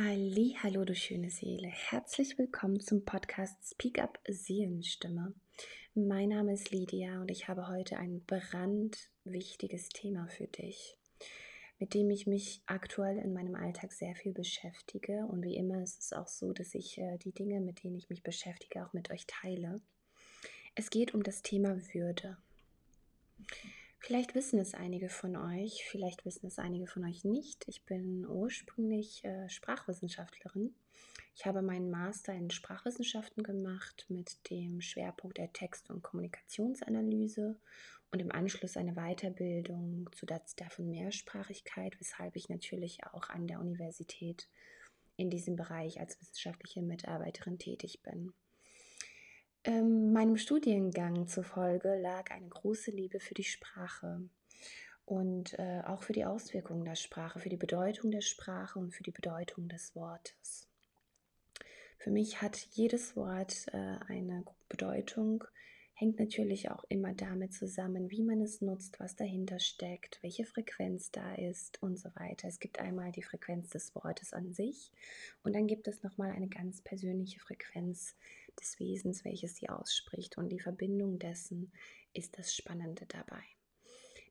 Halli, hallo du schöne Seele. Herzlich willkommen zum Podcast Speak Up Seelenstimme. Mein Name ist Lydia und ich habe heute ein brandwichtiges Thema für dich, mit dem ich mich aktuell in meinem Alltag sehr viel beschäftige und wie immer ist es auch so, dass ich äh, die Dinge, mit denen ich mich beschäftige, auch mit euch teile. Es geht um das Thema Würde. Vielleicht wissen es einige von euch, vielleicht wissen es einige von euch nicht. Ich bin ursprünglich äh, Sprachwissenschaftlerin. Ich habe meinen Master in Sprachwissenschaften gemacht mit dem Schwerpunkt der Text- und Kommunikationsanalyse und im Anschluss eine Weiterbildung zu der von Mehrsprachigkeit, weshalb ich natürlich auch an der Universität in diesem Bereich als wissenschaftliche Mitarbeiterin tätig bin. Ähm, meinem Studiengang zufolge lag eine große Liebe für die Sprache und äh, auch für die Auswirkungen der Sprache, für die Bedeutung der Sprache und für die Bedeutung des Wortes. Für mich hat jedes Wort äh, eine Bedeutung, hängt natürlich auch immer damit zusammen, wie man es nutzt, was dahinter steckt, welche Frequenz da ist und so weiter. Es gibt einmal die Frequenz des Wortes an sich und dann gibt es nochmal eine ganz persönliche Frequenz des Wesens, welches sie ausspricht und die Verbindung dessen ist das Spannende dabei.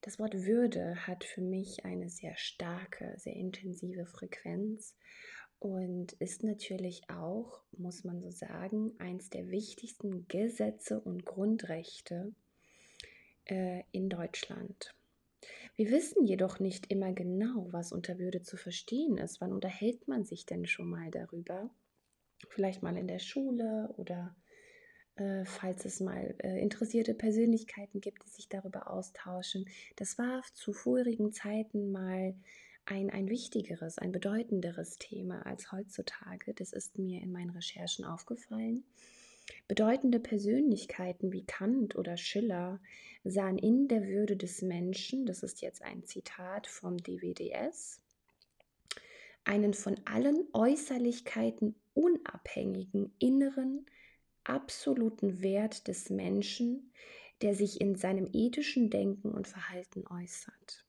Das Wort Würde hat für mich eine sehr starke, sehr intensive Frequenz und ist natürlich auch, muss man so sagen, eins der wichtigsten Gesetze und Grundrechte äh, in Deutschland. Wir wissen jedoch nicht immer genau, was unter Würde zu verstehen ist. Wann unterhält man sich denn schon mal darüber? Vielleicht mal in der Schule oder äh, falls es mal äh, interessierte Persönlichkeiten gibt, die sich darüber austauschen. Das war zu vorigen Zeiten mal ein, ein wichtigeres, ein bedeutenderes Thema als heutzutage. Das ist mir in meinen Recherchen aufgefallen. Bedeutende Persönlichkeiten wie Kant oder Schiller sahen in der Würde des Menschen, das ist jetzt ein Zitat vom DWDS, einen von allen Äußerlichkeiten unabhängigen inneren, absoluten Wert des Menschen, der sich in seinem ethischen Denken und Verhalten äußert.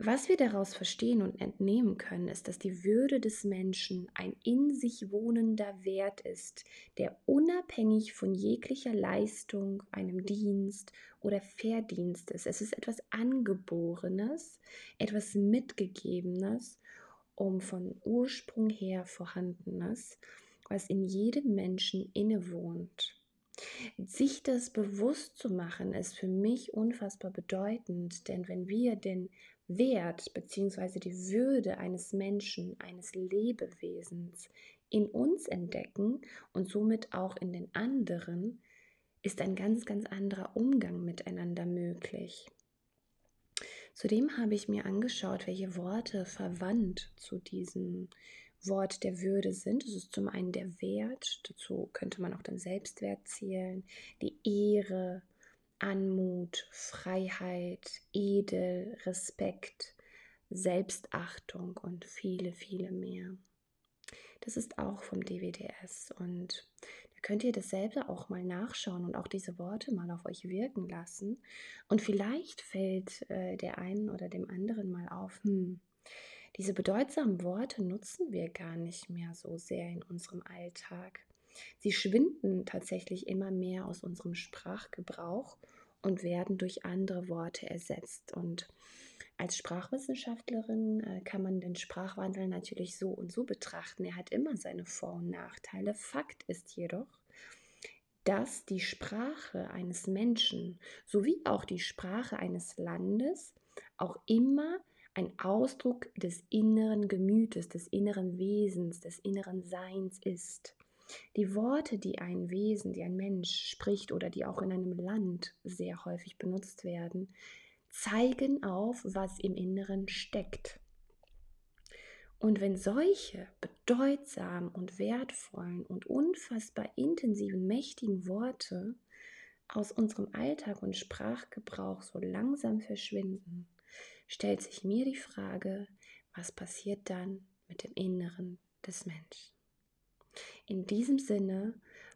Was wir daraus verstehen und entnehmen können, ist, dass die Würde des Menschen ein in sich wohnender Wert ist, der unabhängig von jeglicher Leistung, einem Dienst oder Verdienst ist. Es ist etwas Angeborenes, etwas Mitgegebenes, um von Ursprung her vorhandenes, was in jedem Menschen innewohnt. Sich das bewusst zu machen, ist für mich unfassbar bedeutend, denn wenn wir den Wert bzw. die Würde eines Menschen, eines Lebewesens in uns entdecken und somit auch in den anderen, ist ein ganz, ganz anderer Umgang miteinander möglich. Zudem habe ich mir angeschaut, welche Worte verwandt zu diesem Wort der Würde sind. Es ist zum einen der Wert, dazu könnte man auch den Selbstwert zählen, die Ehre, Anmut, Freiheit, Edel, Respekt, Selbstachtung und viele, viele mehr. Das ist auch vom DWDS und könnt ihr dasselbe auch mal nachschauen und auch diese Worte mal auf euch wirken lassen. Und vielleicht fällt äh, der einen oder dem anderen mal auf, hm, diese bedeutsamen Worte nutzen wir gar nicht mehr so sehr in unserem Alltag. Sie schwinden tatsächlich immer mehr aus unserem Sprachgebrauch und werden durch andere Worte ersetzt. Und als Sprachwissenschaftlerin äh, kann man den Sprachwandel natürlich so und so betrachten. Er hat immer seine Vor- und Nachteile. Fakt ist jedoch, dass die Sprache eines Menschen sowie auch die Sprache eines Landes auch immer ein Ausdruck des inneren Gemütes, des inneren Wesens, des inneren Seins ist. Die Worte, die ein Wesen, die ein Mensch spricht oder die auch in einem Land sehr häufig benutzt werden, zeigen auf, was im Inneren steckt. Und wenn solche bedeutsamen und wertvollen und unfassbar intensiven, mächtigen Worte aus unserem Alltag und Sprachgebrauch so langsam verschwinden, stellt sich mir die Frage, was passiert dann mit dem Inneren des Menschen? In diesem Sinne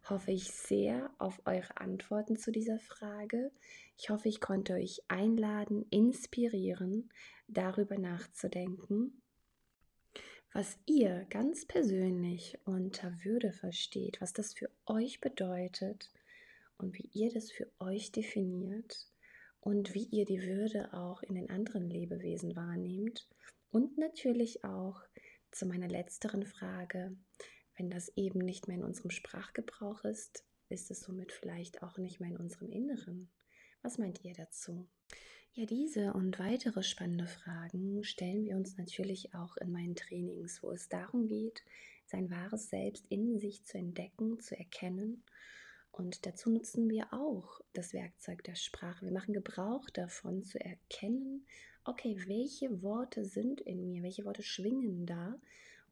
hoffe ich sehr auf eure Antworten zu dieser Frage. Ich hoffe, ich konnte euch einladen, inspirieren, darüber nachzudenken. was ihr ganz persönlich unter Würde versteht, was das für euch bedeutet und wie ihr das für euch definiert und wie ihr die Würde auch in den anderen Lebewesen wahrnehmt und natürlich auch zu meiner letzteren Frage, wenn das eben nicht mehr in unserem Sprachgebrauch ist, ist es somit vielleicht auch nicht mehr in unserem Inneren. Was meint ihr dazu? Ja, diese und weitere spannende Fragen stellen wir uns natürlich auch in meinen Trainings, wo es darum geht, sein wahres Selbst in sich zu entdecken, zu erkennen. Und dazu nutzen wir auch das Werkzeug der Sprache. Wir machen Gebrauch davon zu erkennen, okay, welche Worte sind in mir, welche Worte schwingen da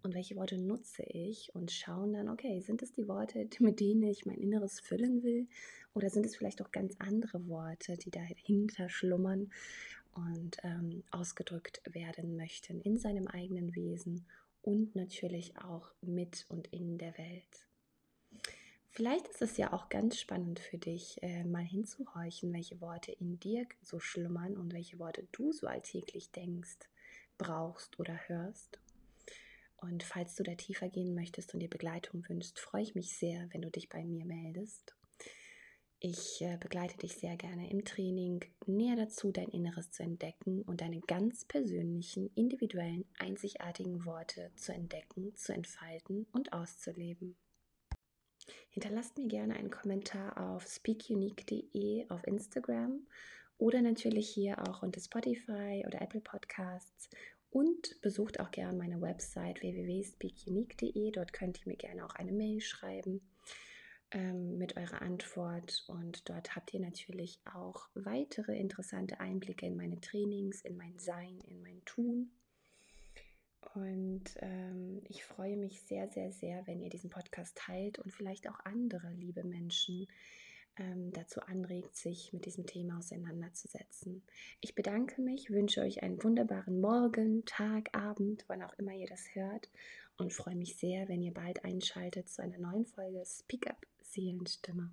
und welche Worte nutze ich und schauen dann, okay, sind es die Worte, mit denen ich mein Inneres füllen will oder sind es vielleicht auch ganz andere Worte, die dahinter schlummern und ähm, ausgedrückt werden möchten in seinem eigenen Wesen und natürlich auch mit und in der Welt. Vielleicht ist es ja auch ganz spannend für dich, äh, mal hinzuhorchen, welche Worte in dir so schlummern und welche Worte du so alltäglich denkst, brauchst oder hörst. Und falls du da tiefer gehen möchtest und dir Begleitung wünschst, freue ich mich sehr, wenn du dich bei mir meldest. Ich äh, begleite dich sehr gerne im Training näher dazu, dein Inneres zu entdecken und deine ganz persönlichen, individuellen, einzigartigen Worte zu entdecken, zu entfalten und auszuleben. Hinterlasst mir gerne einen Kommentar auf speakunique.de auf Instagram oder natürlich hier auch unter Spotify oder Apple Podcasts und besucht auch gerne meine Website www.speakunique.de. Dort könnt ihr mir gerne auch eine Mail schreiben ähm, mit eurer Antwort. Und dort habt ihr natürlich auch weitere interessante Einblicke in meine Trainings, in mein Sein, in mein Tun. Und ähm, ich freue mich sehr, sehr, sehr, wenn ihr diesen Podcast teilt und vielleicht auch andere liebe Menschen ähm, dazu anregt, sich mit diesem Thema auseinanderzusetzen. Ich bedanke mich, wünsche euch einen wunderbaren Morgen, Tag, Abend, wann auch immer ihr das hört und freue mich sehr, wenn ihr bald einschaltet zu einer neuen Folge Speak Up Seelenstimme.